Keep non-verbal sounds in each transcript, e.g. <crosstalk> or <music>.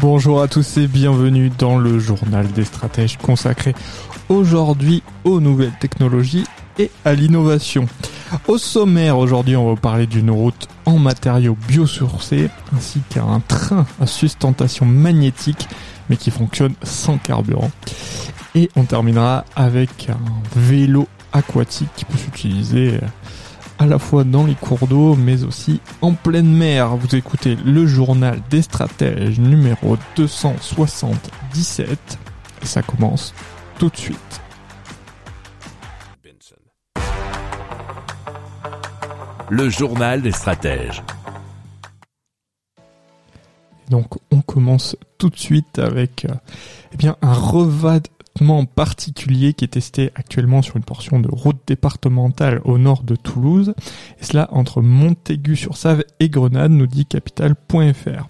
Bonjour à tous et bienvenue dans le journal des stratèges consacré aujourd'hui aux nouvelles technologies et à l'innovation. Au sommaire aujourd'hui on va parler d'une route en matériaux biosourcés ainsi qu'un train à sustentation magnétique mais qui fonctionne sans carburant. Et on terminera avec un vélo aquatique qui peut s'utiliser à la fois dans les cours d'eau, mais aussi en pleine mer. Vous écoutez le journal des stratèges numéro 277 et ça commence tout de suite. Benson. Le journal des stratèges. Donc on commence tout de suite avec euh, eh bien un particulier qui est testé actuellement sur une portion de route départementale au nord de Toulouse, et cela entre Montaigu-sur-Save et Grenade, nous dit capital.fr.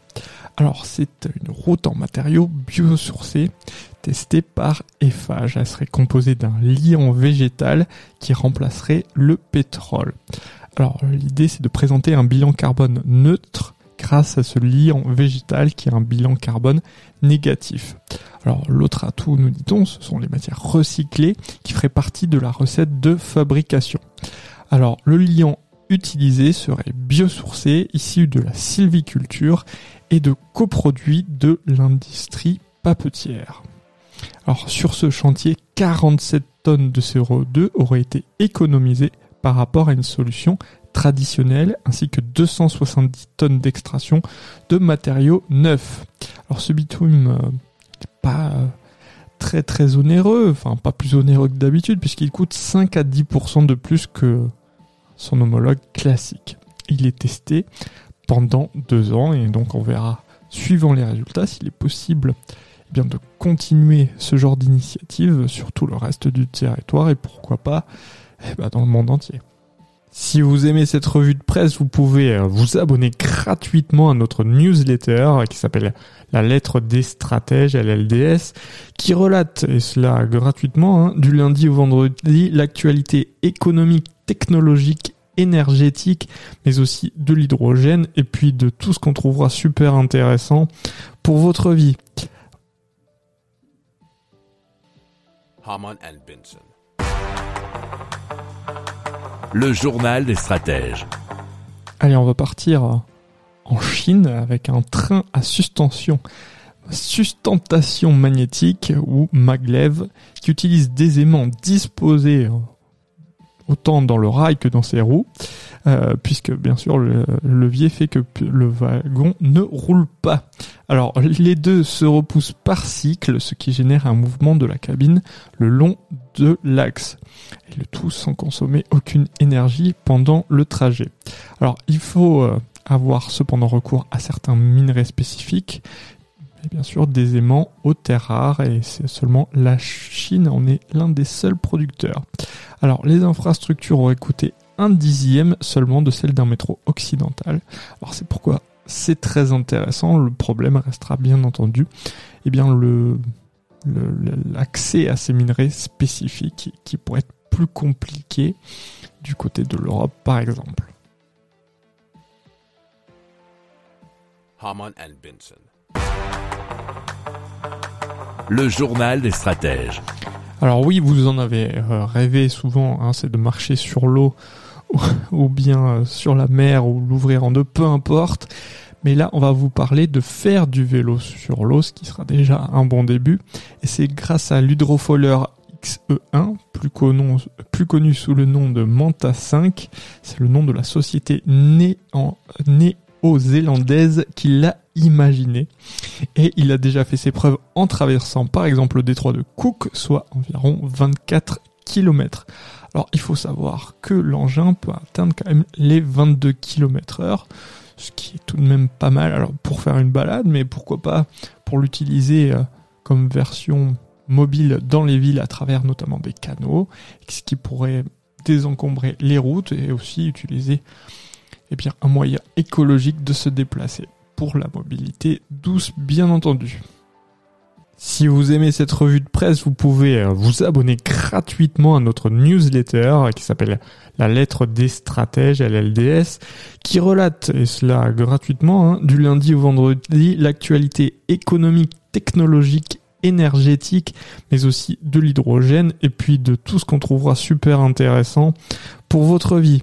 Alors c'est une route en matériaux biosourcés testée par Eiffage. Elle serait composée d'un liant végétal qui remplacerait le pétrole. Alors l'idée c'est de présenter un bilan carbone neutre grâce à ce liant végétal qui a un bilan carbone négatif. Alors l'autre atout, nous dit-on, ce sont les matières recyclées qui feraient partie de la recette de fabrication. Alors le liant utilisé serait biosourcé, issu de la sylviculture et de coproduits de l'industrie papetière. Alors sur ce chantier, 47 tonnes de CO2 auraient été économisées par rapport à une solution traditionnelle ainsi que 270 tonnes d'extraction de matériaux neufs. Alors ce bitume euh, n'est pas euh, très très onéreux, enfin pas plus onéreux que d'habitude puisqu'il coûte 5 à 10% de plus que son homologue classique. Il est testé pendant deux ans et donc on verra suivant les résultats s'il est possible eh de continuer ce genre d'initiative sur tout le reste du territoire et pourquoi pas eh ben, dans le monde entier. Si vous aimez cette revue de presse, vous pouvez euh, vous abonner gratuitement à notre newsletter qui s'appelle La lettre des stratèges, LLDS, qui relate, et cela gratuitement, hein, du lundi au vendredi, l'actualité économique, technologique, énergétique, mais aussi de l'hydrogène, et puis de tout ce qu'on trouvera super intéressant pour votre vie. Le journal des stratèges. Allez, on va partir en Chine avec un train à suspension, sustentation magnétique ou maglev qui utilise des aimants disposés autant dans le rail que dans ses roues, euh, puisque bien sûr le, le levier fait que le wagon ne roule pas. Alors les deux se repoussent par cycle, ce qui génère un mouvement de la cabine le long de l'axe. Et le tout sans consommer aucune énergie pendant le trajet. Alors il faut euh, avoir cependant recours à certains minerais spécifiques et bien sûr des aimants aux terres rares et c'est seulement la Chine en est l'un des seuls producteurs. Alors les infrastructures auraient coûté un dixième seulement de celle d'un métro occidental. Alors c'est pourquoi c'est très intéressant. Le problème restera bien entendu eh bien l'accès à ces minerais spécifiques qui pourraient être plus compliqué du côté de l'Europe par exemple. Le journal des stratèges. Alors oui, vous en avez euh, rêvé souvent, hein, c'est de marcher sur l'eau <laughs> ou, bien euh, sur la mer ou l'ouvrir en deux, peu importe. Mais là, on va vous parler de faire du vélo sur l'eau, ce qui sera déjà un bon début. Et c'est grâce à l'hydrofoiler XE1, plus connu, sous le nom de Manta 5. C'est le nom de la société né en, néo-zélandaise qui l'a imaginé. Et il a déjà fait ses preuves en traversant par exemple le détroit de Cook, soit environ 24 km. Alors il faut savoir que l'engin peut atteindre quand même les 22 km heure, ce qui est tout de même pas mal alors pour faire une balade, mais pourquoi pas pour l'utiliser euh, comme version mobile dans les villes à travers notamment des canaux, ce qui pourrait désencombrer les routes et aussi utiliser eh bien, un moyen écologique de se déplacer pour la mobilité douce bien entendu. Si vous aimez cette revue de presse, vous pouvez euh, vous abonner gratuitement à notre newsletter qui s'appelle La lettre des stratèges, LLDS, qui relate, et cela gratuitement, hein, du lundi au vendredi, l'actualité économique, technologique, énergétique, mais aussi de l'hydrogène, et puis de tout ce qu'on trouvera super intéressant pour votre vie.